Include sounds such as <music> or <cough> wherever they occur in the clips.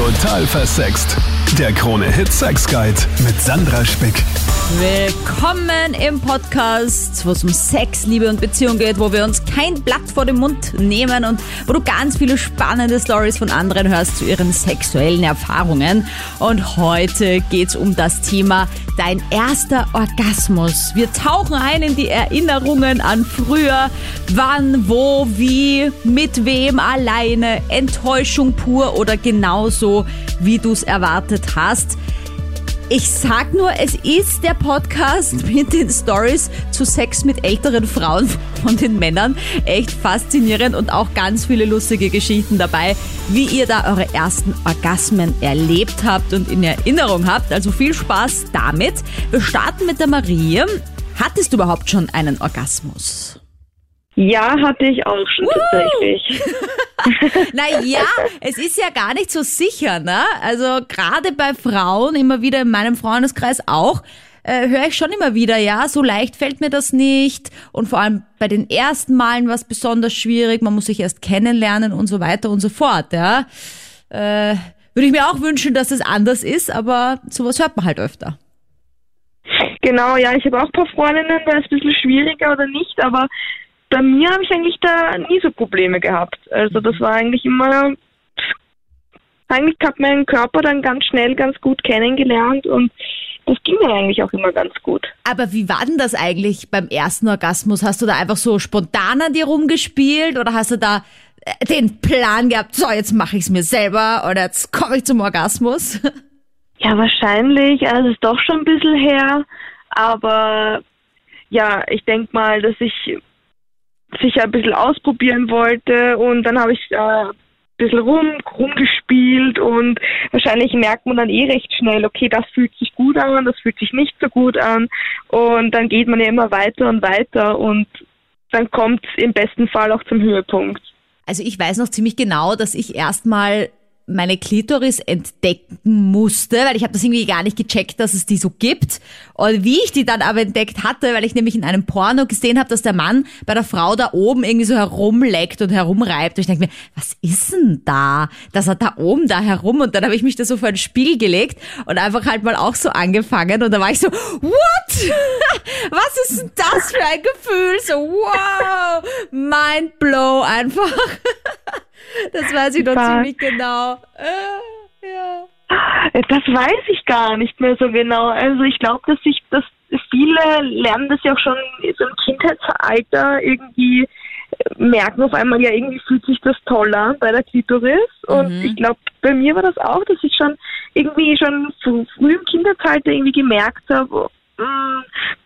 Total versext. Der Krone-Hit Sex Guide mit Sandra Spick. Willkommen im Podcast, wo es um Sex, Liebe und Beziehung geht, wo wir uns kein Blatt vor den Mund nehmen und wo du ganz viele spannende Stories von anderen hörst zu ihren sexuellen Erfahrungen. Und heute geht's um das Thema dein erster Orgasmus. Wir tauchen ein in die Erinnerungen an früher, wann, wo, wie, mit wem, alleine, Enttäuschung pur oder genauso, wie du es erwartet hast. Ich sag nur, es ist der Podcast mit den Stories zu Sex mit älteren Frauen von den Männern. Echt faszinierend und auch ganz viele lustige Geschichten dabei, wie ihr da eure ersten Orgasmen erlebt habt und in Erinnerung habt. Also viel Spaß damit. Wir starten mit der Marie. Hattest du überhaupt schon einen Orgasmus? Ja, hatte ich auch schon tatsächlich. <laughs> naja, es ist ja gar nicht so sicher, ne? Also gerade bei Frauen, immer wieder in meinem Freundeskreis auch, äh, höre ich schon immer wieder, ja, so leicht fällt mir das nicht. Und vor allem bei den ersten Malen war es besonders schwierig, man muss sich erst kennenlernen und so weiter und so fort, ja. Äh, würde ich mir auch wünschen, dass es anders ist, aber sowas hört man halt öfter. Genau, ja, ich habe auch ein paar Freundinnen, da ist es ein bisschen schwieriger oder nicht, aber bei mir habe ich eigentlich da nie so Probleme gehabt. Also das war eigentlich immer, eigentlich habe meinen Körper dann ganz schnell ganz gut kennengelernt und das ging mir eigentlich auch immer ganz gut. Aber wie war denn das eigentlich beim ersten Orgasmus? Hast du da einfach so spontan an dir rumgespielt oder hast du da äh, den Plan gehabt, so jetzt mache ich es mir selber oder jetzt komme ich zum Orgasmus? <laughs> Ja, wahrscheinlich. Also es ist doch schon ein bisschen her. Aber ja, ich denke mal, dass ich sicher ein bisschen ausprobieren wollte und dann habe ich äh, ein bisschen rum, rumgespielt und wahrscheinlich merkt man dann eh recht schnell, okay, das fühlt sich gut an, das fühlt sich nicht so gut an und dann geht man ja immer weiter und weiter und dann kommt es im besten Fall auch zum Höhepunkt. Also ich weiß noch ziemlich genau, dass ich erstmal meine Klitoris entdecken musste, weil ich habe das irgendwie gar nicht gecheckt, dass es die so gibt. Und wie ich die dann aber entdeckt hatte, weil ich nämlich in einem Porno gesehen habe, dass der Mann bei der Frau da oben irgendwie so herumleckt und herumreibt. Und ich denke mir, was ist denn da? Dass er da oben da herum und dann habe ich mich da so vor ein Spiel gelegt und einfach halt mal auch so angefangen und da war ich so, what? <laughs> was ist denn das für ein Gefühl? So, wow, mind blow einfach. <laughs> Das weiß ich noch ziemlich genau. Äh, ja. Das weiß ich gar nicht mehr so genau. Also ich glaube, dass ich, dass viele lernen das ja auch schon so im Kindheitsalter irgendwie äh, merken auf einmal, ja, irgendwie fühlt sich das toll an bei der Klitoris. Und mhm. ich glaube, bei mir war das auch, dass ich schon irgendwie schon so früh im Kindheitsalter irgendwie gemerkt habe, mm,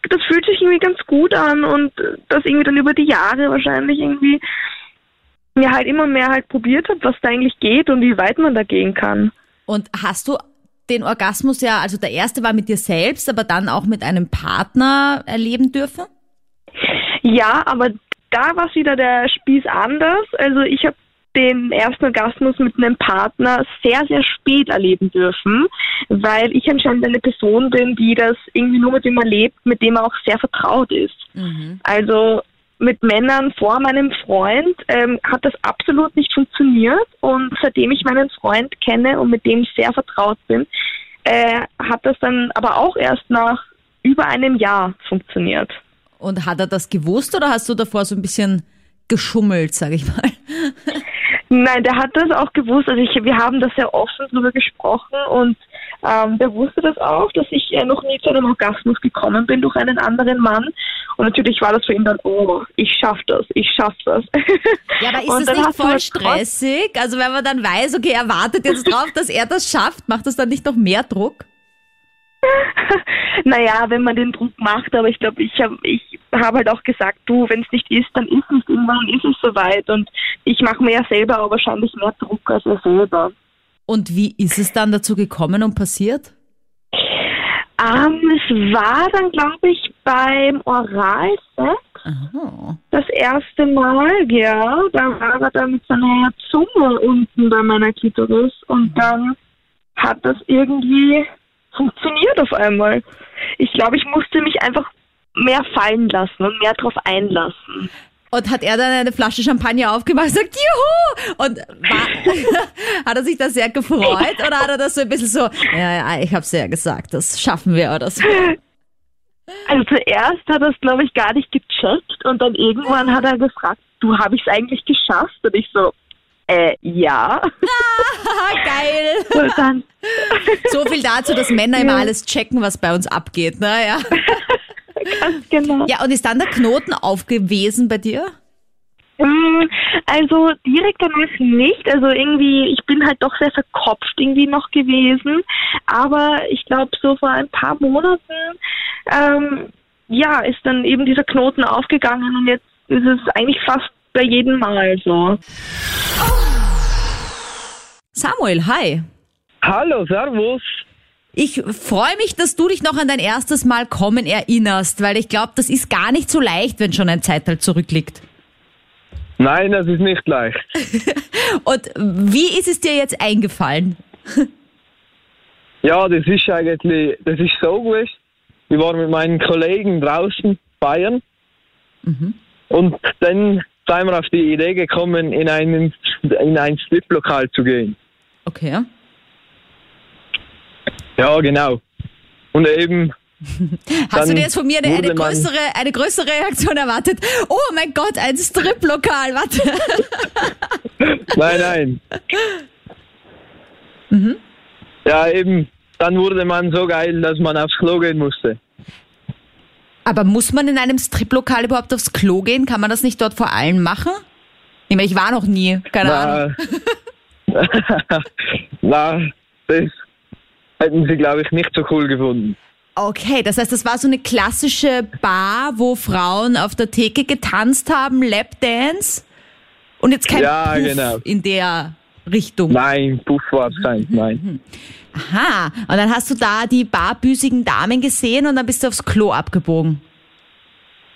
das fühlt sich irgendwie ganz gut an und das irgendwie dann über die Jahre wahrscheinlich irgendwie ja halt immer mehr halt probiert habe, was da eigentlich geht und wie weit man da gehen kann. Und hast du den Orgasmus ja, also der erste war mit dir selbst, aber dann auch mit einem Partner erleben dürfen? Ja, aber da war wieder der Spieß anders. Also ich habe den ersten Orgasmus mit einem Partner sehr, sehr spät erleben dürfen, weil ich anscheinend eine Person bin, die das irgendwie nur mit dem erlebt, mit dem er auch sehr vertraut ist. Mhm. Also mit Männern vor meinem Freund ähm, hat das absolut nicht funktioniert und seitdem ich meinen Freund kenne und mit dem ich sehr vertraut bin, äh, hat das dann aber auch erst nach über einem Jahr funktioniert. Und hat er das gewusst oder hast du davor so ein bisschen geschummelt, sage ich mal? <laughs> Nein, der hat das auch gewusst. Also ich, wir haben da sehr offen drüber gesprochen und ähm, der wusste das auch, dass ich äh, noch nie zu einem Orgasmus gekommen bin durch einen anderen Mann. Und natürlich war das für ihn dann, oh, ich schaff das, ich schaff das. <laughs> Ja, aber ist das nicht voll stressig? Also wenn man dann weiß, okay, er wartet jetzt drauf, dass er das schafft, macht das dann nicht noch mehr Druck? <laughs> naja, wenn man den Druck macht, aber ich glaube, ich habe ich hab halt auch gesagt, du, wenn es nicht ist, dann ist es irgendwann ist es soweit und ich mache mir ja selber auch wahrscheinlich mehr Druck als er selber. Und wie ist es dann dazu gekommen und passiert? Ähm, es war dann, glaube ich, beim Oralsex. Das erste Mal, ja. Da war er dann mit seiner Zunge unten bei meiner Klitoris und mhm. dann hat das irgendwie funktioniert auf einmal. Ich glaube, ich musste mich einfach mehr fallen lassen und mehr drauf einlassen. Und hat er dann eine Flasche Champagner aufgemacht und gesagt, juhu! Und war, <laughs> hat er sich da sehr gefreut oder hat er das so ein bisschen so, ja, ja, ich hab's ja gesagt, das schaffen wir oder so? Also zuerst hat er es, glaube ich, gar nicht gecheckt und dann irgendwann hat er gefragt, du, habe ich es eigentlich geschafft? Und ich so, äh, ja. <laughs> Geil! Und dann, So viel dazu, dass Männer immer alles checken, was bei uns abgeht, ne? Ja. <laughs> ganz genau. ja, und ist dann der Knoten aufgewesen bei dir? Mm, Also direkt danach nicht. Also irgendwie, ich bin halt doch sehr verkopft irgendwie noch gewesen. Aber ich glaube, so vor ein paar Monaten, ähm, ja, ist dann eben dieser Knoten aufgegangen und jetzt ist es eigentlich fast bei jedem Mal so. Samuel, hi. Hallo, Servus. Ich freue mich, dass du dich noch an dein erstes Mal kommen erinnerst, weil ich glaube, das ist gar nicht so leicht, wenn schon ein Zeitalter zurückliegt. Nein, das ist nicht leicht. <laughs> Und wie ist es dir jetzt eingefallen? <laughs> Ja, das ist eigentlich, das ist so gewesen. Wir waren mit meinen Kollegen draußen feiern und dann sind wir auf die Idee gekommen, in, einen, in ein Striplokal zu gehen. Okay. Ja, genau. Und eben, <laughs> Hast du dir jetzt von mir eine, eine, größere, eine größere Reaktion erwartet? Oh mein Gott, ein Striplokal, warte. <laughs> nein, nein. Ja, eben, dann wurde man so geil, dass man aufs Klo gehen musste. Aber muss man in einem Striplokal überhaupt aufs Klo gehen? Kann man das nicht dort vor allem machen? Ich meine, ich war noch nie, keine Ahnung. Na, <laughs> na, das hätten sie, glaube ich, nicht so cool gefunden. Okay, das heißt, das war so eine klassische Bar, wo Frauen auf der Theke getanzt haben, Lapdance und jetzt kein Ja, Puff genau. in der Richtung. Nein, Puff war es kein, nein. Aha, und dann hast du da die barbüsigen Damen gesehen und dann bist du aufs Klo abgebogen.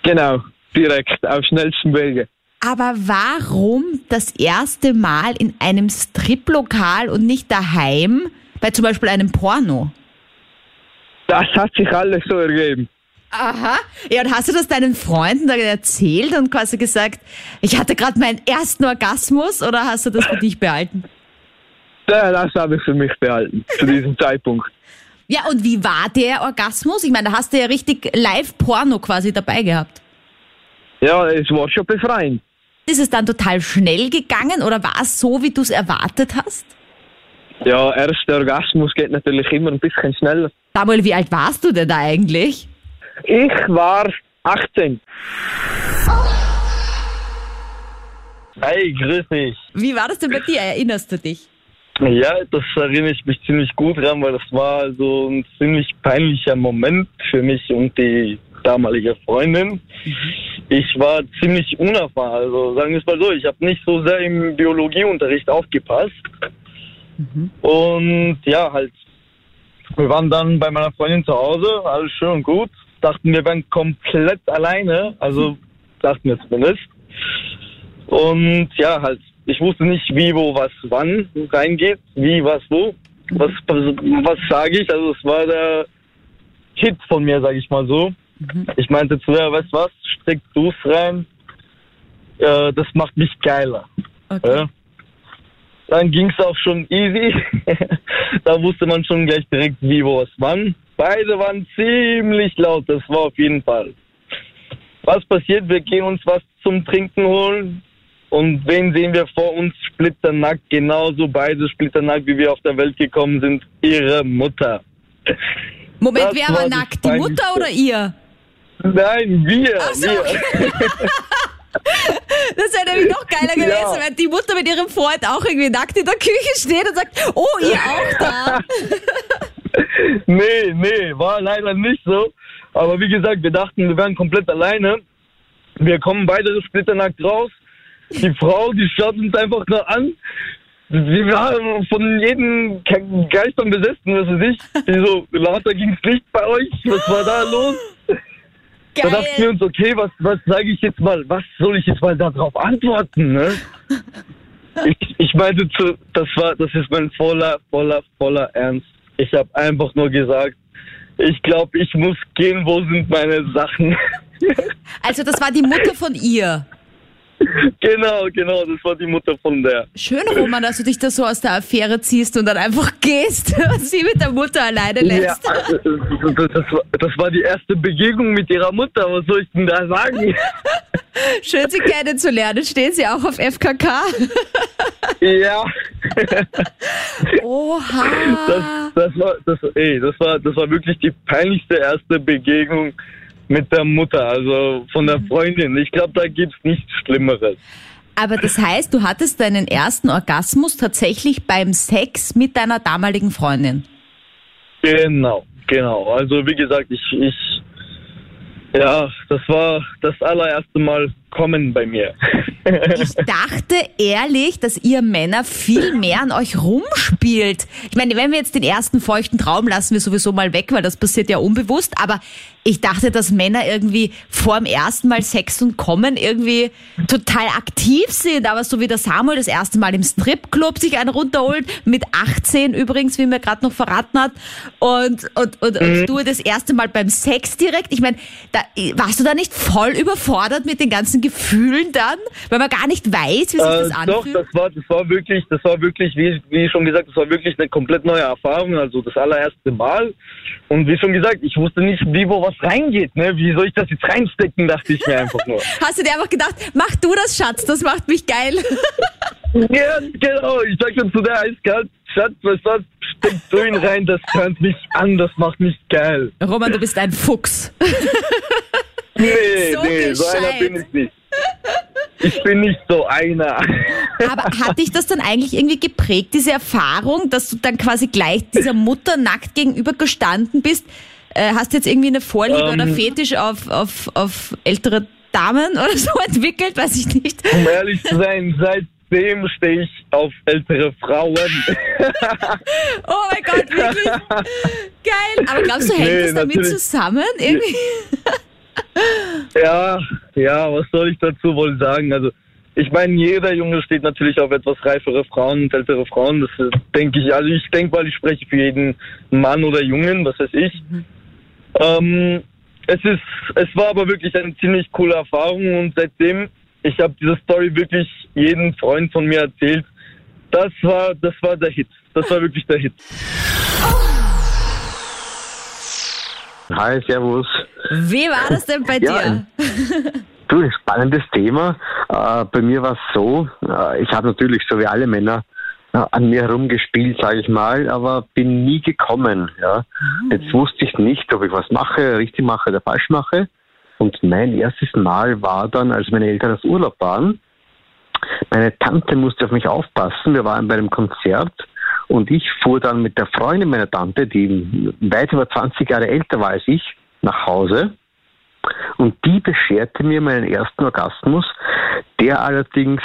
Genau, direkt, auf schnellsten Wege. Aber warum das erste Mal in einem Striplokal und nicht daheim bei zum Beispiel einem Porno? Das hat sich alles so ergeben. Aha. Ja, und hast du das deinen Freunden dann erzählt und quasi gesagt, ich hatte gerade meinen ersten Orgasmus oder hast du das für dich behalten? Ja, Das habe ich für mich behalten, zu diesem <laughs> Zeitpunkt. Ja, und wie war der Orgasmus? Ich meine, da hast du ja richtig Live-Porno quasi dabei gehabt. Ja, es war schon befreiend. Ist es dann total schnell gegangen oder war es so, wie du es erwartet hast? Ja, erster Orgasmus geht natürlich immer ein bisschen schneller. Samuel, wie alt warst du denn da eigentlich? Ich war 18. Hey, grüß dich. Wie war das denn bei dir? Erinnerst du dich? Ja, das erinnere ich mich ziemlich gut dran, weil das war so ein ziemlich peinlicher Moment für mich und die damalige Freundin. Ich war ziemlich unerfahren, also sagen wir es mal so, ich habe nicht so sehr im Biologieunterricht aufgepasst. Und ja, halt, wir waren dann bei meiner Freundin zu Hause, alles schön und gut. Dachten, wir wären komplett alleine, also dachten wir zumindest. Und ja, halt, ich wusste nicht, wie, wo, was, wann reingeht, wie, was, wo. Was, was, sage ich? Also es war der Hit von mir, sage ich mal so. Ich meinte zu ihr, weißt du was, strick du's rein. Äh, das macht mich geiler. Okay. Ja. Dann ging's auch schon easy. <laughs> da wusste man schon gleich direkt, wie, wo, was, wann. Beide waren ziemlich laut, das war auf jeden Fall. Was passiert? Wir gehen uns was zum Trinken holen. Und wen sehen wir vor uns? Splitternackt, genauso beide splitternackt, wie wir auf der Welt gekommen sind. Ihre Mutter. Moment, Das wer war nackt? Die Mutter oder ihr? Nein, wir. Ach so, wir. <laughs> Das wäre nämlich noch geiler gewesen, Ja. wenn die Mutter mit ihrem Freund auch irgendwie nackt in der Küche steht und sagt, oh, ihr auch da. <laughs> Nee, nee, war leider nicht so. Aber wie gesagt, wir dachten, wir wären komplett alleine. Wir kommen beide splitternackt raus. Die Frau, die schaut uns einfach nur an. Sie war von jedem Ge- Geistern besessen, was weiß ich. Die so, lauter ging's nicht bei euch. Was war da los? Da dachten wir Geil. uns, okay, was, was sage ich jetzt mal, was soll ich jetzt mal darauf antworten, ne? <laughs> Ich, ich meinte zu, das war, das ist mein voller, voller, voller Ernst. Ich habe einfach nur gesagt, ich glaube, ich muss gehen, wo sind meine Sachen? Also das war die Mutter von ihr. <laughs> genau, genau, das war die Mutter von der. Schön, Roman, dass du dich da so aus der Affäre ziehst und dann einfach <laughs> gehst und sie mit der Mutter alleine Ja, lässt. also, das, das, war, das war die erste Begegnung mit ihrer Mutter, was soll ich denn da sagen? <laughs> Schön, sie kennenzulernen. Stehen sie auch auf FKK? ja, Oha. das, das, war, das, ey, das, war, das war wirklich die peinlichste erste Begegnung mit der Mutter, also von der Freundin. Ich glaube, da gibt's nichts Schlimmeres. Aber das heißt, du hattest deinen ersten Orgasmus tatsächlich beim Sex mit deiner damaligen Freundin. Genau, genau. Also wie gesagt, ich, ich ja, das war das allererste Mal kommen bei mir. <laughs> Ich dachte ehrlich, dass ihr Männer viel mehr an euch rumspielt. Ich meine, wenn wir jetzt den ersten feuchten Traum lassen wir sowieso mal weg, weil das passiert ja unbewusst. Aber ich dachte, dass Männer irgendwie vor dem ersten Mal Sex und Kommen irgendwie total aktiv sind. Aber so wie der Samuel das erste Mal im Stripclub sich einen runterholt, mit 18 übrigens, wie mir gerade noch verraten hat, und, und, und, und du das erste Mal beim Sex direkt. Ich meine, da, warst du da nicht voll überfordert mit den ganzen Gefühlen dann? Weil man gar nicht weiß, wie sich das Äh, doch, anfühlt? das war, das war wirklich, das war wirklich, wie, wie schon gesagt, das war wirklich eine komplett neue Erfahrung, also das allererste Mal. Und wie schon gesagt, ich wusste nicht, wie wo was reingeht, ne? Wie soll ich das jetzt reinstecken, dachte ich mir einfach nur. <laughs> Hast du dir einfach gedacht, mach du das, Schatz, das macht mich geil. <laughs> ja, genau, ich sag dann zu der eiskalt, Schatz, was das? Steck du ihn rein, das hört mich an, das macht mich geil. Roman, du bist ein Fuchs. <laughs> Nee, So nee, so einer bin ich nicht. Ich bin nicht so einer. Aber hat dich das dann eigentlich irgendwie geprägt, diese Erfahrung, dass du dann quasi gleich dieser Mutter nackt gegenüber gestanden bist? Äh, hast du jetzt irgendwie eine Vorliebe Ähm. oder Fetisch auf, auf, auf ältere Damen oder so <laughs> entwickelt? Weiß ich nicht. Um ehrlich zu sein, seitdem stehe ich auf ältere Frauen. <laughs> Oh mein Gott, wirklich <laughs> geil. Aber glaubst du, hängt Nee, das damit natürlich. zusammen? Irgendwie? <laughs> Ja, ja, was soll ich dazu wohl sagen? Also, ich meine, jeder Junge steht natürlich auf etwas reifere Frauen und ältere Frauen. Das denke ich, also ich denke mal, ich spreche für jeden Mann oder Jungen, was weiß ich. Ähm, es ist, es war aber wirklich eine ziemlich coole Erfahrung und seitdem, ich habe diese Story wirklich jedem Freund von mir erzählt. Das war, das war der Hit. Das war wirklich der Hit. Hi, Servus. Wie war das denn bei <laughs> Ja, dir? Du, ein spannendes Thema. Äh, bei mir war es so, äh, ich habe natürlich so wie alle Männer äh, an mir herumgespielt, sage ich mal, aber bin nie gekommen. Ja. Jetzt wusste ich nicht, ob ich was mache, richtig mache oder falsch mache. Und mein erstes Mal war dann, als meine Eltern auf Urlaub waren. Meine Tante musste auf mich aufpassen. Wir waren bei einem Konzert und ich fuhr dann mit der Freundin meiner Tante, die weit über 20 Jahre älter war als ich, nach Hause. Und die bescherte mir meinen ersten Orgasmus, der allerdings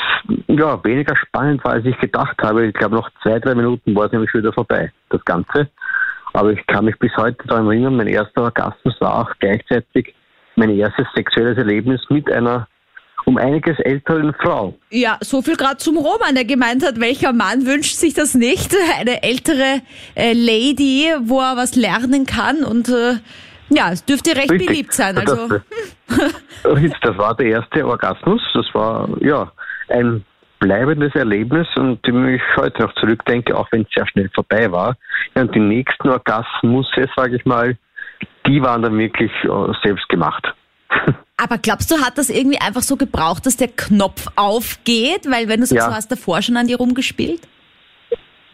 ja, weniger spannend war, als ich gedacht habe. Ich glaube, nach zwei, drei Minuten war es nämlich wieder vorbei, das Ganze. Aber ich kann mich bis heute daran erinnern, mein erster Orgasmus war auch gleichzeitig mein erstes sexuelles Erlebnis mit einer um einiges älteren Frau. Ja, so viel gerade zum Roman, der gemeint hat, welcher Mann wünscht sich das nicht? <laughs> Eine ältere äh, Lady, wo er was lernen kann und äh, ja, es dürfte recht Richtig. beliebt sein. Also Das, <laughs> das war der erste Orgasmus. Das war ja ein bleibendes Erlebnis und wenn ich heute noch zurückdenke, auch wenn es sehr schnell vorbei war. Ja, und die nächsten Orgasmus, sage ich mal, die waren dann wirklich äh, selbst gemacht. Aber glaubst du, hat das irgendwie einfach so gebraucht, dass der Knopf aufgeht? Weil wenn du sagst, Ja. du hast davor schon an dir rumgespielt?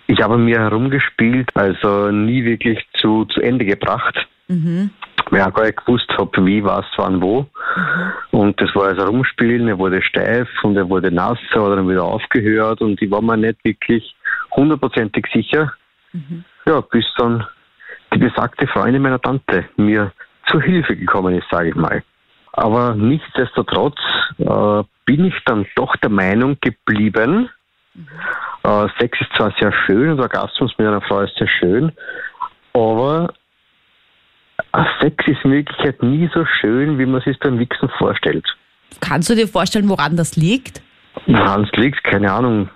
Ich habe mir herumgespielt, also nie wirklich zu, zu Ende gebracht. Mhm. Weil ich gar nicht gewusst habe, wie, was, wann, wo. Und das war also rumspielen, er wurde steif und er wurde nass oder dann wieder aufgehört und ich war mir nicht wirklich hundertprozentig sicher. Ja, bis dann die besagte Freundin meiner Tante mir zur Hilfe gekommen ist, sage ich mal. Aber nichtsdestotrotz äh, bin ich dann doch der Meinung geblieben, äh, Sex ist zwar sehr schön und Orgasmus mit einer Frau ist sehr schön, aber Sex ist in Wirklichkeit nie so schön, wie man sich beim Wichsen vorstellt. Kannst du dir vorstellen, woran das liegt? Woran es liegt, keine Ahnung,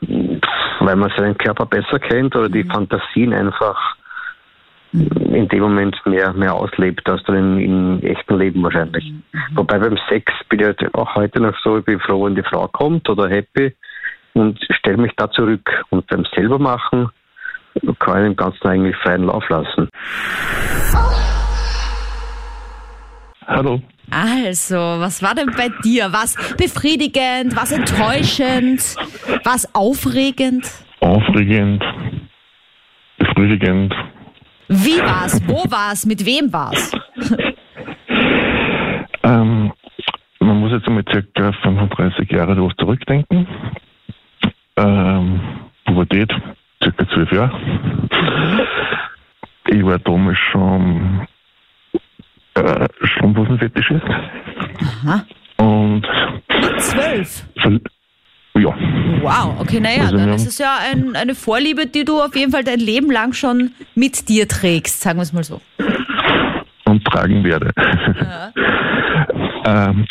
weil man seinen Körper besser kennt oder die Fantasien einfach in dem Moment mehr, mehr auslebt, als dann im echten Leben wahrscheinlich. Mhm. Wobei beim Sex bin ich halt auch heute noch so, ich bin froh, wenn die Frau kommt oder happy und stelle mich da zurück. Und beim selber machen kann ich dem Ganzen eigentlich freien Lauf lassen. Hallo. Also, was war denn bei dir? Was befriedigend, was enttäuschend, was aufregend? Aufregend, befriedigend. Wie war's? Wo war's? Mit wem war's? <laughs> ähm, man muss jetzt einmal circa 35 Jahre darauf zurückdenken. Ähm, Pubertät, circa 12 Jahre. Ich war damals schon äh, Strumpfhosenfetischist. Aha. Und. Mit zwölf? Ja. Wow, okay, naja, also, dann ja. ist es ja ein, eine Vorliebe, die du auf jeden Fall dein Leben lang schon mit dir trägst, sagen wir es mal so. Und tragen werde. Ja. <laughs> ähm,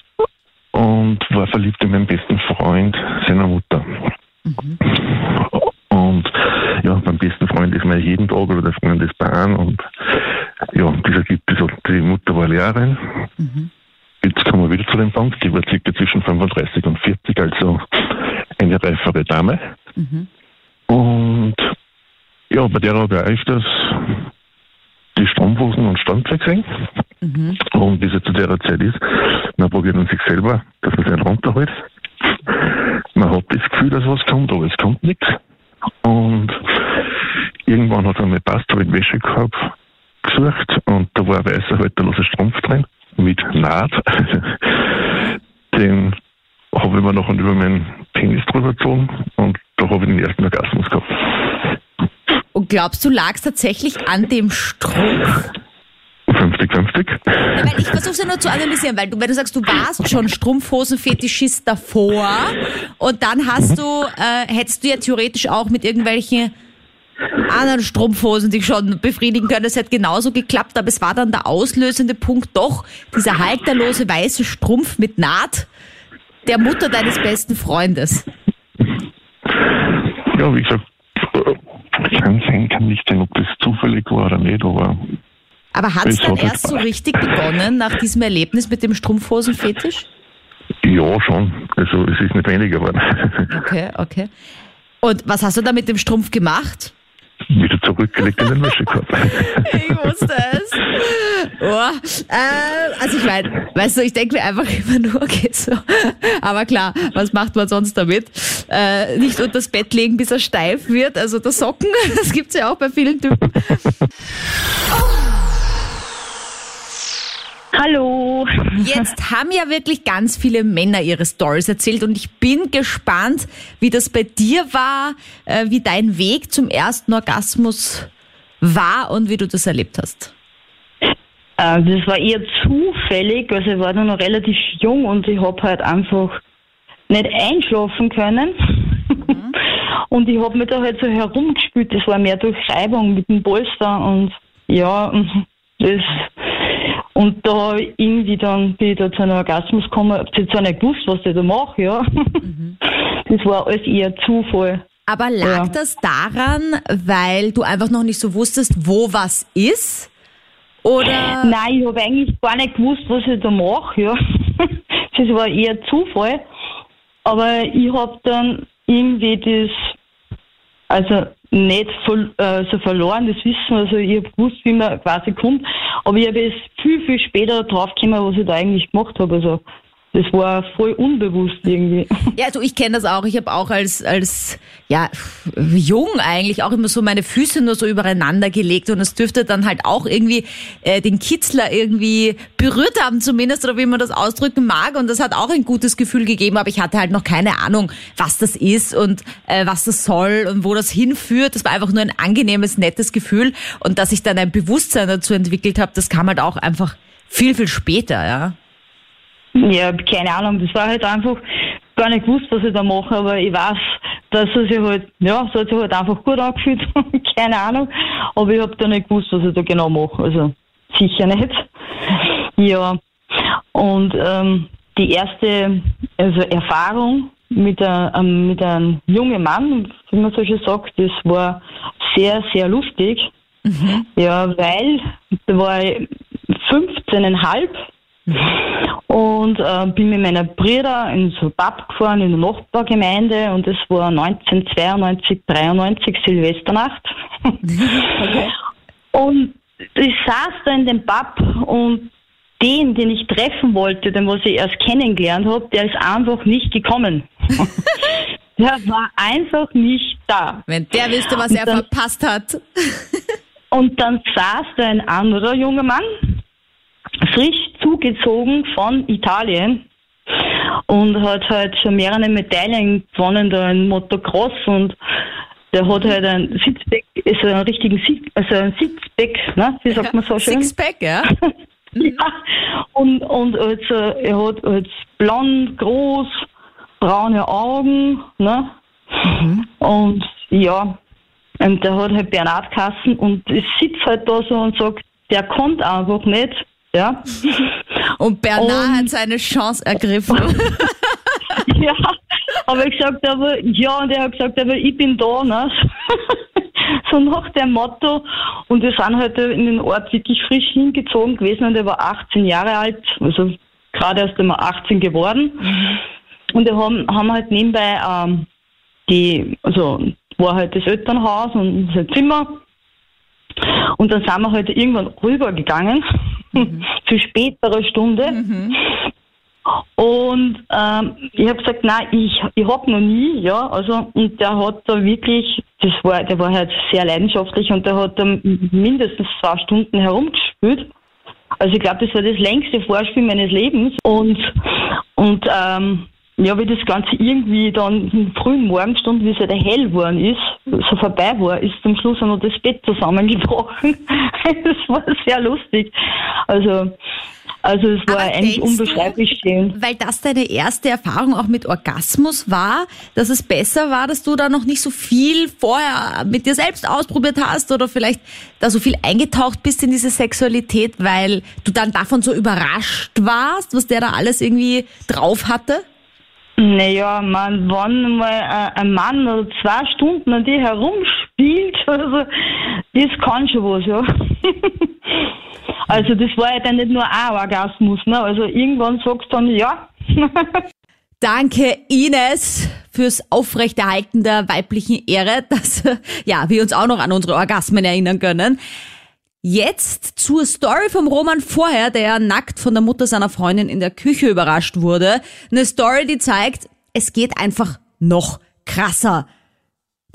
und war verliebt in meinen besten Freund, seiner Mutter. Mhm. Und ja, beim besten Freund ist man jeden Tag oder der Freund ist Bahn und ja, dieser gibt es, die Mutter war Lehrerin. Mhm. Jetzt kommen wir wieder zu dem Punkt, die war circa zwischen 35 und 40, also eine reifere Dame. Mhm. Und ja, bei der habe ich öfters die Strumpfhosen und Strandzeug gesehen. Mhm. Und wie es zu der Zeit ist, man probiert man sich selber, dass man sich runterholt. Man hat das Gefühl, dass was kommt, aber es kommt nichts. Und irgendwann hat er mir passt, habe ich den Wäschekorb gesucht und da war ein weißer halterloser Strumpf drin mit Naht. den habe ich mir noch über meinen Penis drüber gezogen und da habe ich den ersten Orgasmus gehabt. Und glaubst du, lag es tatsächlich an dem Strumpf? 50-50. Ja, ich versuche es ja nur zu analysieren, weil du, wenn du sagst, du warst schon Strumpfhosen-Fetischist davor und dann hast du, äh, hättest du ja theoretisch auch mit irgendwelchen anderen Strumpfhosen dich schon befriedigen können. Es hätte genauso geklappt, aber es war dann der auslösende Punkt doch dieser halterlose weiße Strumpf mit Naht der Mutter deines besten Freundes. Ja, wie gesagt, kann sein, kann nicht sein, ob das zufällig war oder nicht, aber. Aber hat es dann erst so richtig begonnen nach diesem Erlebnis mit dem Strumpfhosenfetisch? Ja, schon. Also es ist nicht weniger geworden. Okay, okay. Und was hast du da mit dem Strumpf gemacht? Wieder zurückgelegt in den Wäschekorb. <laughs> ich wusste es. Oh, äh, also ich meine, weißt du, ich denke mir einfach immer nur, <laughs> okay, so. Aber klar, was macht man sonst damit? Äh, nicht unter das Bett legen, bis er steif wird. Also der Socken, <laughs> das gibt's ja auch bei vielen Typen. Hallo. Jetzt haben ja wirklich ganz viele Männer ihre Stories erzählt und ich bin gespannt, wie das bei dir war, äh, wie dein Weg zum ersten Orgasmus war und wie du das erlebt hast. Äh, das war eher zufällig, also ich war noch relativ jung und ich habe halt einfach nicht einschlafen können. Mhm. <laughs> und ich habe mich da halt so herumgespült, das war mehr durch Reibung mit dem Polster und ja, <laughs> das und da irgendwie dann bin ich da zu einem Orgasmus gekommen, hab jetzt auch nicht gewusst, was ich da mache, ja. Mhm. Das war alles eher Zufall. Aber lag ja. das daran, weil du einfach noch nicht so wusstest, wo was ist? Oder? Nein, ich habe eigentlich gar nicht gewusst, was ich da mache, ja. <laughs> Das war eher Zufall. Aber ich habe dann irgendwie das, also nicht äh, so verloren, das Wissen. Also ich habe gewusst, wie man quasi kommt, aber ich habe es viel, viel später draufgekommen, was ich da eigentlich gemacht habe. Also das war voll unbewusst irgendwie. <laughs> Ja, also ich kenne das auch. Ich habe auch als, als ja, jung eigentlich auch immer so meine Füße nur so übereinander gelegt und es dürfte dann halt auch irgendwie äh, den Kitzler irgendwie berührt haben zumindest oder wie man das ausdrücken mag und das hat auch ein gutes Gefühl gegeben, aber ich hatte halt noch keine Ahnung, was das ist und äh, was das soll und wo das hinführt. Das war einfach nur ein angenehmes, nettes Gefühl und dass ich dann ein Bewusstsein dazu entwickelt habe, das kam halt auch einfach viel, viel später, ja. Ja, keine Ahnung, das war halt einfach gar nicht gewusst, was ich da mache, aber ich weiß, dass es sich halt, ja, es hat sich halt einfach gut angefühlt, <laughs> keine Ahnung, aber ich habe da nicht gewusst, was ich da genau mache, also sicher nicht. Ja, und ähm, die erste also Erfahrung mit, a, mit einem jungen Mann, wie man so schön sagt, das war sehr, sehr lustig. Mhm. Ja, weil da war ich 15,5 und äh, bin mit meiner Brüder in so Pub gefahren in der Nachbargemeinde und es war 1992, 93 Silvesternacht. <laughs> Okay. Und ich saß da in dem Pub und den, den ich treffen wollte, den was ich erst kennengelernt habe, der ist einfach nicht gekommen. <laughs> der war einfach nicht da. Wenn der wüsste, was und er dann, verpasst hat. und dann saß da ein anderer junger Mann, frisch zugezogen von Italien und hat halt schon mehrere Medaillen gewonnen da in Motocross und der hat halt ein Sitzback, also einen richtigen Sitz, also ein Sitzback, ne? Wie sagt man so schön? Sixpack, ja. <laughs> ja. Und, und also, er hat als blond, groß, braune Augen, ne? Mhm. Und ja, und der hat halt Bernhardkassen und ich sitze halt da so und sagt, der kommt einfach nicht, ja. Und Bernard und, hat seine Chance ergriffen. <laughs> <laughs> ja, aber ich gesagt, aber ja, und er hat gesagt, aber ich bin da, ne? <laughs> so nach dem Motto. Und wir sind heute halt in den Ort wirklich frisch hingezogen gewesen und er war 18 Jahre alt, also gerade erst einmal 18 geworden. Mhm. Und wir haben, haben halt nebenbei ähm, die, also war halt das Elternhaus und sein Zimmer. Und dann sind wir halt irgendwann rübergegangen, mhm. zu späterer Stunde. Mhm. Und ähm, ich habe gesagt, nein, ich, ich hab noch nie, ja, also und der hat da wirklich, das war, der war halt sehr leidenschaftlich und der hat da mindestens zwei Stunden herumgespielt. Also ich glaube, das war das längste Vorspiel meines Lebens und und ähm, ja, wie das Ganze irgendwie dann im frühen Morgenstunden, wie es ja der hell geworden ist, so vorbei war, ist zum Schluss auch noch das Bett zusammengebrochen. <laughs> das war sehr lustig. Also also es war Aber eigentlich unbeschreiblich du, schön. Weil das deine erste Erfahrung auch mit Orgasmus war, dass es besser war, dass du da noch nicht so viel vorher mit dir selbst ausprobiert hast oder vielleicht da so viel eingetaucht bist in diese Sexualität, weil du dann davon so überrascht warst, was der da alles irgendwie drauf hatte? Naja, man, wenn mal ein Mann oder zwei Stunden an dir herumspielt, <laughs> also das kann schon was, ja. <laughs> Also das war ja dann nicht nur ein Orgasmus, ne? Also irgendwann sagst du dann ja. <laughs> Danke Ines fürs Aufrechterhalten der weiblichen Ehre, dass ja, wir uns auch noch an unsere Orgasmen erinnern können. Jetzt zur Story vom Roman vorher, der nackt von der Mutter seiner Freundin in der Küche überrascht wurde. Eine Story, die zeigt, es geht einfach noch krasser.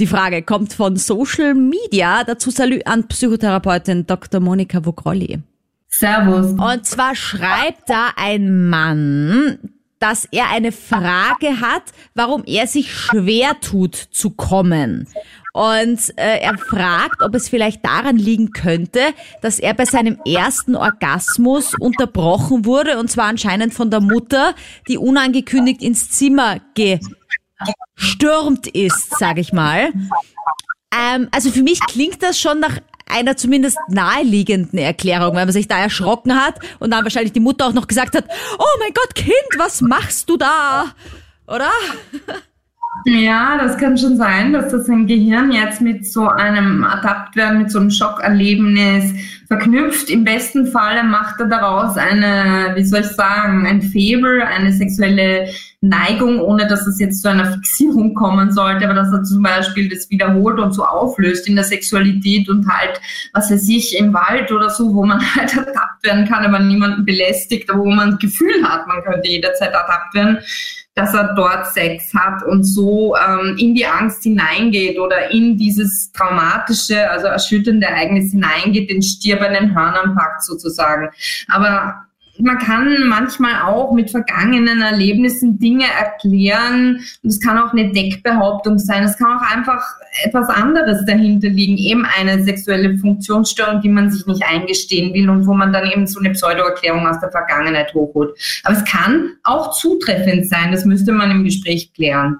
Die Frage kommt von Social Media. Dazu Salü an Psychotherapeutin Dr. Monika Vogrolli. Servus. Und zwar schreibt da ein Mann, dass er eine Frage hat, warum er sich schwer tut zu kommen. Und äh, er fragt, ob es vielleicht daran liegen könnte, dass er bei seinem ersten Orgasmus unterbrochen wurde, und zwar anscheinend von der Mutter, die unangekündigt ins Zimmer gestürmt ist, sage ich mal. Ähm, also für mich klingt das schon nach einer zumindest naheliegenden Erklärung, weil man sich da erschrocken hat und dann wahrscheinlich die Mutter auch noch gesagt hat, oh mein Gott, Kind, was machst du da? Oder? Ja, das kann schon sein, dass das ein Gehirn jetzt mit so einem Adaptwerden, mit so einem Schockerlebnis verknüpft. Im besten Falle macht er daraus eine, wie soll ich sagen, ein Faible, eine sexuelle Neigung, ohne dass es jetzt zu einer Fixierung kommen sollte, aber dass er zum Beispiel das wiederholt und so auflöst in der Sexualität und halt, was er sich im Wald oder so, wo man <laughs> halt ertappt werden kann, aber niemanden belästigt, wo man das Gefühl hat, man könnte jederzeit ertappt werden, dass er dort Sex hat und so ähm, in die Angst hineingeht oder in dieses traumatische, also erschütternde Ereignis hineingeht, den Stier bei den Hörnern packt sozusagen. Aber man kann manchmal auch mit vergangenen Erlebnissen Dinge erklären. Und es kann auch eine Deckbehauptung sein. Es kann auch einfach etwas anderes dahinter liegen. Eben eine sexuelle Funktionsstörung, die man sich nicht eingestehen will und wo man dann eben so eine Pseudoerklärung aus der Vergangenheit hochholt. Aber es kann auch zutreffend sein. Das müsste man im Gespräch klären.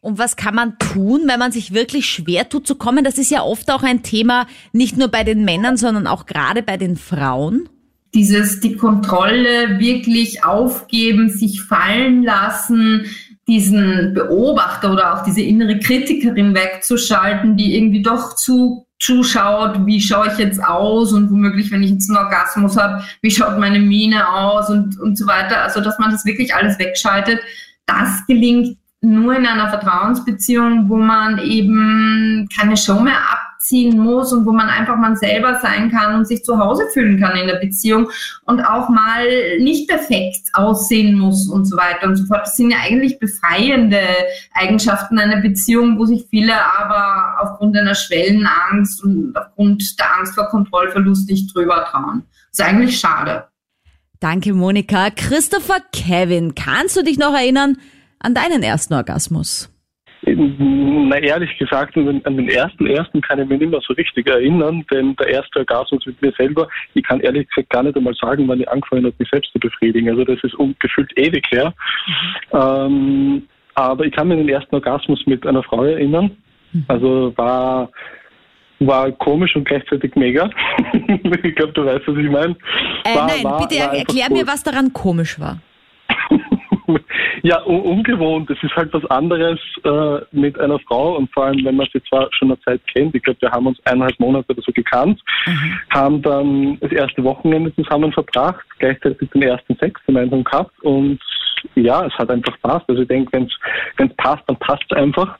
Und was kann man tun, wenn man sich wirklich schwer tut zu kommen? Das ist ja oft auch ein Thema, nicht nur bei den Männern, sondern auch gerade bei den Frauen dieses die Kontrolle wirklich aufgeben, sich fallen lassen, diesen Beobachter oder auch diese innere Kritikerin wegzuschalten, die irgendwie doch zu zuschaut, wie schaue ich jetzt aus und womöglich, wenn ich jetzt einen Orgasmus habe, wie schaut meine Miene aus und, und so weiter. Also, dass man das wirklich alles wegschaltet, das gelingt nur in einer Vertrauensbeziehung, wo man eben keine Show mehr abziehen muss und wo man einfach man selber sein kann und sich zu Hause fühlen kann in der Beziehung und auch mal nicht perfekt aussehen muss und so weiter und so fort. Das sind ja eigentlich befreiende Eigenschaften einer Beziehung, wo sich viele aber aufgrund einer Schwellenangst und aufgrund der Angst vor Kontrollverlust nicht drüber trauen. Das ist eigentlich schade. Danke, Monika. Christopher Kevin, kannst du dich noch erinnern, an deinen ersten Orgasmus? Na, ehrlich gesagt, an den, ersten, ersten kann ich mich nicht mehr so richtig erinnern, denn der erste Orgasmus mit mir selber, ich kann ehrlich gesagt gar nicht einmal sagen, wann ich angefangen habe, mich selbst zu befriedigen. Also das ist gefühlt ewig her. Mhm. Ähm, aber ich kann mich an den ersten Orgasmus mit einer Frau erinnern. Mhm. Also war, war komisch und gleichzeitig mega. <laughs> ich glaube, du weißt, was ich meine. Äh, nein, war, bitte war erklär mir, was daran komisch war. <laughs> Ja, ungewohnt. Es ist halt was anderes äh, mit einer Frau und vor allem, wenn man sie zwar schon eine Zeit kennt. Ich glaube, wir haben uns eineinhalb Monate oder so gekannt, mhm. haben dann das erste Wochenende zusammen verbracht, gleichzeitig den ersten Sex gemeinsam gehabt und ja, es hat einfach passt. Also ich denke, wenn es passt, dann passt es einfach.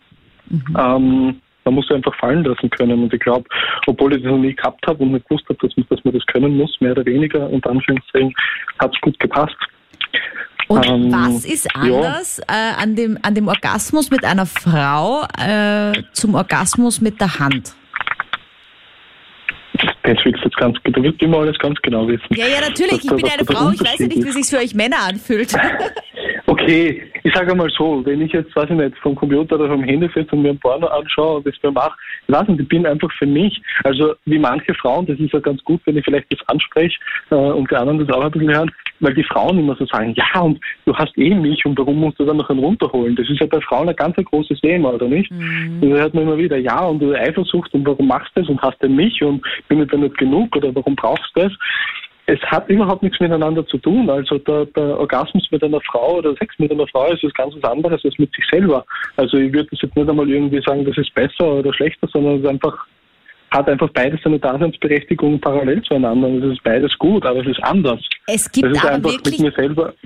Mhm. Ähm, man muss einfach fallen lassen können. Und ich glaube, obwohl ich das noch nie gehabt habe und nicht gewusst habe, dass, dass man das können muss, mehr oder weniger, unter Anführungszeichen, hat es gut gepasst. Und ähm, was ist anders ja. äh, an, dem, an dem Orgasmus mit einer Frau äh, zum Orgasmus mit der Hand? Jetzt willst jetzt ganz, du willst immer alles ganz genau wissen. Ja, ja, natürlich. ich bin eine Frau. Ich weiß ja nicht, wie sich für euch Männer anfühlt. <laughs> okay, ich sage einmal so, wenn ich jetzt, weiß ich nicht, vom Computer oder vom Handy sitze und mir ein Porno anschaue und das mir mache, ich weiß nicht, ich bin einfach für mich, also wie manche Frauen, das ist ja ganz gut, wenn ich vielleicht das anspreche äh, und die anderen das auch ein bisschen hören, weil die Frauen immer so sagen, ja, und du hast eh mich und warum musst du dann noch einen runterholen? Das ist ja bei Frauen ein ganz ein großes Thema, oder nicht? Mhm. Da hört man immer wieder, ja, und du Eifersucht und warum machst du das und hast du mich und bin ich da nicht genug oder warum brauchst du das? Es hat überhaupt nichts miteinander zu tun. Also der, der Orgasmus mit einer Frau oder Sex mit einer Frau ist was ganz was anderes als mit sich selber. Also ich würde das jetzt nicht einmal irgendwie sagen, das ist besser oder schlechter, sondern es ist einfach hat einfach beides seine Daseinsberechtigung parallel zueinander. Es ist beides gut, aber es ist anders. Es gibt aber wirklich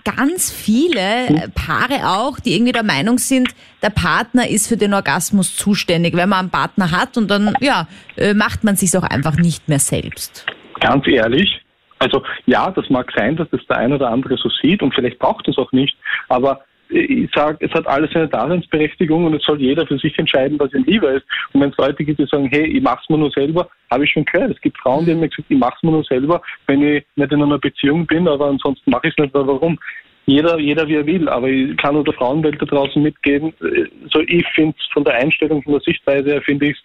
ganz viele hm? Paare auch, die irgendwie der Meinung sind, der Partner ist für den Orgasmus zuständig, wenn man einen Partner hat und dann ja äh, macht man sich auch einfach nicht mehr selbst. Ganz ehrlich, also ja, das mag sein, dass das der eine oder andere so sieht und vielleicht braucht es auch nicht, aber ich sage, es hat alles eine Daseinsberechtigung und es soll jeder für sich entscheiden, was ihm lieber ist. Und wenn es Leute gibt, die sagen, hey, ich mach's mir nur selber, habe ich schon gehört. Es gibt Frauen, die haben mir gesagt, ich mach's mir nur selber, wenn ich nicht in einer Beziehung bin, aber ansonsten mache ich es nicht, warum? Jeder, jeder wie er will, aber ich kann nur der Frauenwelt da draußen mitgeben. So, ich finde es von der Einstellung, von der Sichtweise her, finde ich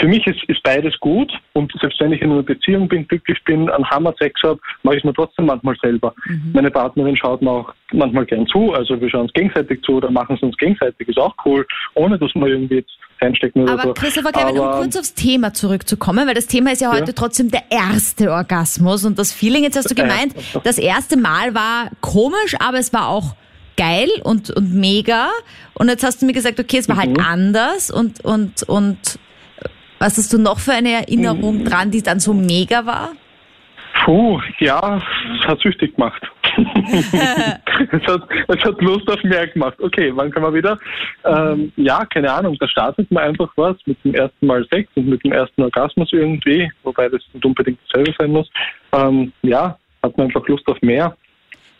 für mich ist, ist beides gut und selbst wenn ich in einer Beziehung bin, glücklich bin, einen Hammer-Sex habe, mache ich mir trotzdem manchmal selber. Mhm. Meine Partnerin schaut mir auch manchmal gern zu, also wir schauen uns gegenseitig zu oder machen es uns gegenseitig, ist auch cool, ohne dass wir irgendwie jetzt reinstecken oder Aber so. Christopher, Kevin, um kurz aufs Thema zurückzukommen, weil das Thema ist ja heute ja. trotzdem der erste Orgasmus und das Feeling, jetzt hast du gemeint, das erste Mal war komisch, aber es war auch geil und, und mega. Und jetzt hast du mir gesagt, okay, es war halt mhm. halt anders und, und, und was hast du noch für eine Erinnerung dran, die dann so mega war? Puh, ja, es hat süchtig gemacht. <laughs> es, hat, es hat Lust auf mehr gemacht. Okay, wann kann man wieder? Ähm, ja, keine Ahnung, da startet man einfach was mit dem ersten Mal Sex und mit dem ersten Orgasmus irgendwie, wobei das nicht unbedingt dasselbe sein muss. Ähm, ja, hat man einfach Lust auf mehr.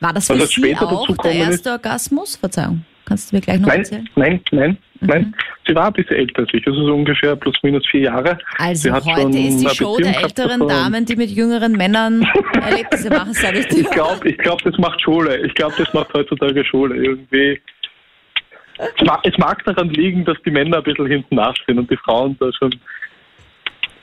War das für also Sie auch der erste Orgasmus? Verzeihung. Kannst du mir gleich noch nein, erzählen? Nein, nein, mhm. nein. Sie war ein bisschen älter als ich, also so ungefähr plus minus vier Jahre. Also heute ist die Show Beziehung der älteren Damen, die mit jüngeren Männern Erlebnisse machen, sage ich dir. Ich glaube, ich glaub, das macht Schule. Ich glaube, das macht heutzutage Schule. Irgendwie. Es mag, es mag daran liegen, dass die Männer ein bisschen hinten nach sind und die Frauen da schon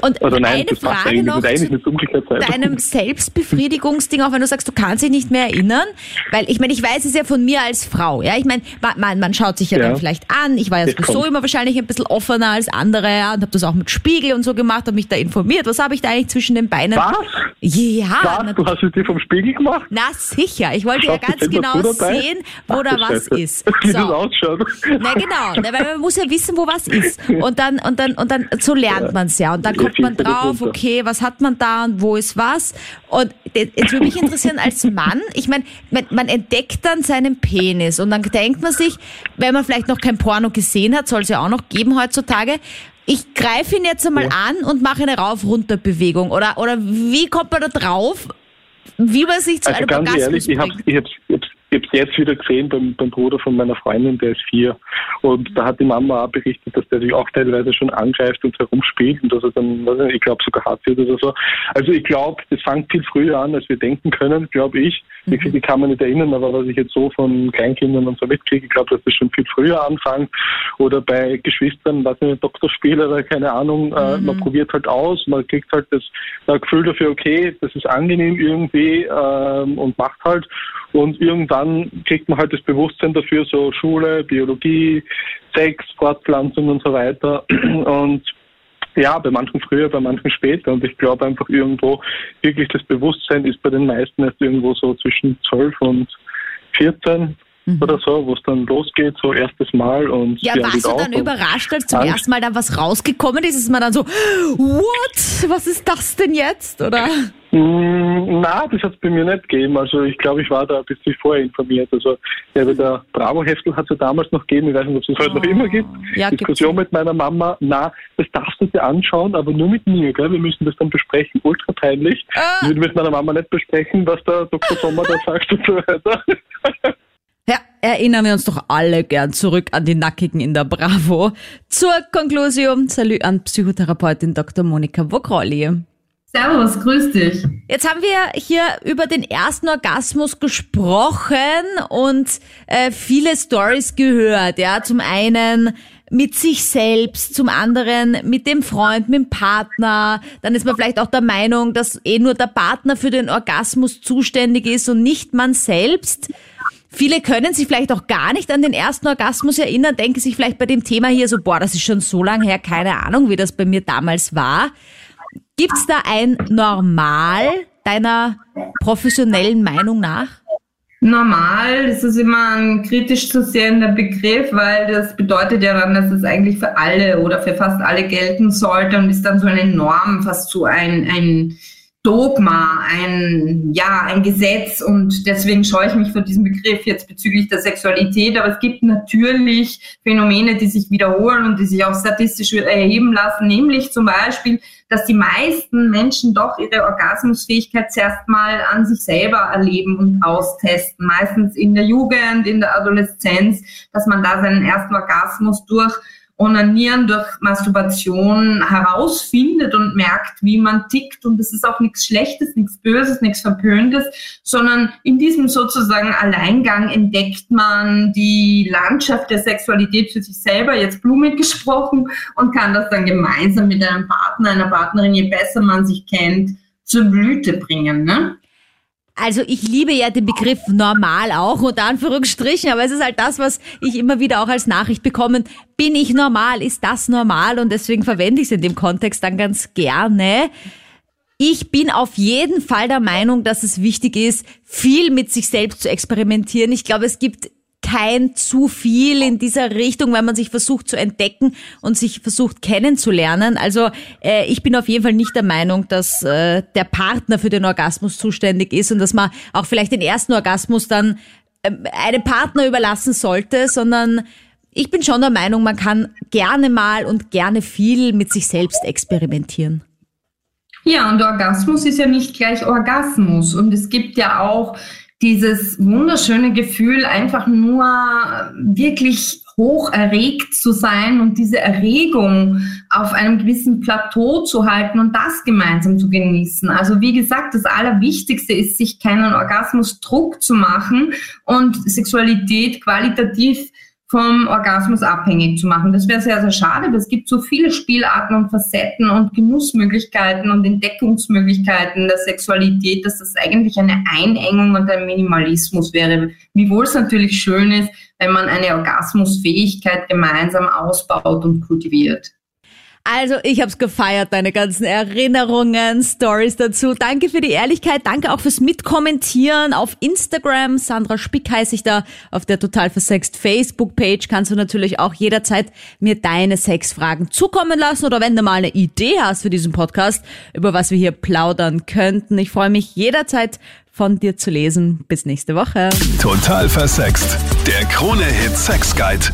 und Oder nein, eine Frage noch zu deinem Selbstbefriedigungsding, auch wenn du sagst, du kannst dich nicht mehr erinnern, weil ich meine, ich weiß es ja von mir als Frau, ja, ich meine, man, man schaut sich ja, ja. dann vielleicht an, ich war ja sowieso immer wahrscheinlich ein bisschen offener als andere ja, und habe das auch mit Spiegel und so gemacht, habe mich da informiert, was habe ich da eigentlich zwischen den Beinen? Was? Ja. Was? Du hast es dir vom Spiegel gemacht? Na sicher. Ich wollte Schaut ja ganz genau sehen, wo Ach, da was Scheiße. ist. Wie So. das ausschaut. Na genau, na, weil man muss ja wissen, wo was ist. Und dann, und dann, und dann, so lernt man es ja. Und dann kommt man drauf, okay, was hat man da und wo ist was? Und jetzt würde mich interessieren, als Mann, ich meine, man, man entdeckt dann seinen Penis und dann denkt man sich, wenn man vielleicht noch kein Porno gesehen hat, soll es ja auch noch geben heutzutage, ich greife ihn jetzt einmal an und mache eine Rauf-Runter-Bewegung. Oder, oder wie kommt man da drauf, wie man sich zu Also einem ganz Orgasmus ehrlich, ich habe ich hab's, ich hab's, ich hab's jetzt wieder gesehen beim, beim Bruder von meiner Freundin, der ist vier. Und da hat die Mama auch berichtet, dass der sich auch teilweise schon angreift und herumspielt und dass er dann, weiß nicht, ich glaube, sogar hart wird oder so. Also ich glaube, das fängt viel früher an, als wir denken können, glaube ich. Wie gesagt, ich kann mich nicht erinnern, aber was ich jetzt so von Kleinkindern und so mitkriege, ich glaube, dass das schon viel früher anfängt. Oder bei Geschwistern, weiß nicht, Doktorspiel oder keine Ahnung, äh, man probiert halt aus, man kriegt halt das äh, Gefühl dafür, okay, das ist angenehm irgendwie ähm, und macht halt. Und irgendwann kriegt man halt das Bewusstsein dafür, so Schule, Biologie, Sex, Fortpflanzung und so weiter. <clears throat> Und ja, bei manchen früher, bei manchen später. Und ich glaube einfach irgendwo, wirklich das Bewusstsein ist bei den meisten erst irgendwo so zwischen 12 und 14 oder so, wo es dann losgeht, so erstes Mal. Und Ja, warst du dann überrascht, als zum Angst. ersten Mal dann was rausgekommen ist? Ist man dann so, what? Was ist das denn jetzt? Oder? Na, das hat es bei mir nicht gegeben. Also ich glaube, ich war da ein bisschen vorher informiert. Also ja, der Bravo-Heftel hat es ja damals noch gegeben. Ich weiß nicht, ob es es heute noch immer gibt. Ja. Diskussion mit meiner Mama. Na, das darfst du dir anschauen, aber nur mit mir. Gell? Wir müssen das dann besprechen. Ultra peinlich. Ah. Ich würde mit meiner Mama nicht besprechen, was der Dr. Sommer da sagt und so weiter. Ja, erinnern wir uns doch alle gern zurück an die Nackigen in der Bravo. Zur Konklusion, Salü an Psychotherapeutin Dr. Monika Wogrolli. Servus, grüß dich. Jetzt haben wir hier über den ersten Orgasmus gesprochen und äh, viele Stories gehört. Ja, zum einen mit sich selbst, zum anderen mit dem Freund, mit dem Partner. Dann ist man vielleicht auch der Meinung, dass eh nur der Partner für den Orgasmus zuständig ist und nicht man selbst. Viele können sich vielleicht auch gar nicht an den ersten Orgasmus erinnern, denken sich vielleicht bei dem Thema hier so, boah, das ist schon so lang her, keine Ahnung, wie das bei mir damals war. Gibt's da ein Normal deiner professionellen Meinung nach? Normal, das ist immer ein kritisch zu sehender Begriff, weil das bedeutet ja dann, dass es eigentlich für alle oder für fast alle gelten sollte und ist dann so eine Norm, fast so ein, ein Dogma, ein, ja, ein Gesetz und deswegen scheue ich mich vor diesem Begriff jetzt bezüglich der Sexualität. Aber es gibt natürlich Phänomene, die sich wiederholen und die sich auch statistisch erheben lassen, nämlich zum Beispiel, dass die meisten Menschen doch ihre Orgasmusfähigkeit zuerst mal an sich selber erleben und austesten. Meistens in der Jugend, in der Adoleszenz, dass man da seinen ersten Orgasmus durch Onanieren durch Masturbation herausfindet und merkt, wie man tickt. Und das ist auch nichts Schlechtes, nichts Böses, nichts Verpöntes, sondern in diesem sozusagen Alleingang entdeckt man die Landschaft der Sexualität für sich selber, jetzt blumig gesprochen, und kann das dann gemeinsam mit einem Partner, einer Partnerin, je besser man sich kennt, zur Blüte bringen. Ne? Also ich liebe ja den Begriff normal auch, unter Anführungsstrichen, aber es ist halt das, was ich immer wieder auch als Nachricht bekomme. Bin ich normal? Ist das normal? Und deswegen verwende ich es in dem Kontext dann ganz gerne. Ich bin auf jeden Fall der Meinung, dass es wichtig ist, viel mit sich selbst zu experimentieren. Ich glaube, es gibt kein zu viel in dieser Richtung, weil man sich versucht zu entdecken und sich versucht kennenzulernen. Also äh, ich bin auf jeden Fall nicht der Meinung, dass äh, der Partner für den Orgasmus zuständig ist und dass man auch vielleicht den ersten Orgasmus dann ähm, einem Partner überlassen sollte, sondern ich bin schon der Meinung, man kann gerne mal und gerne viel mit sich selbst experimentieren. Ja, und Orgasmus ist ja nicht gleich Orgasmus. Und es gibt ja auch dieses wunderschöne Gefühl, einfach nur wirklich hoch erregt zu sein und diese Erregung auf einem gewissen Plateau zu halten und das gemeinsam zu genießen. Also wie gesagt, das Allerwichtigste ist, sich keinen Orgasmusdruck zu machen und Sexualität qualitativ vom Orgasmus abhängig zu machen. Das wäre sehr, sehr schade, aber es gibt so viele Spielarten und Facetten und Genussmöglichkeiten und Entdeckungsmöglichkeiten der Sexualität, dass das eigentlich eine Einengung und ein Minimalismus wäre. Wiewohl es natürlich schön ist, wenn man eine Orgasmusfähigkeit gemeinsam ausbaut und kultiviert. Also, ich hab's gefeiert, deine ganzen Erinnerungen, Stories dazu. Danke für die Ehrlichkeit, danke auch fürs Mitkommentieren auf Instagram. Sandra Spick heiße ich da. Auf der Total Versext Facebook-Page kannst du natürlich auch jederzeit mir deine Sexfragen zukommen lassen oder wenn du mal eine Idee hast für diesen Podcast, über was wir hier plaudern könnten. Ich freue mich jederzeit von dir zu lesen. Bis nächste Woche. Total versext. Der Krone-Hit Sex Guide.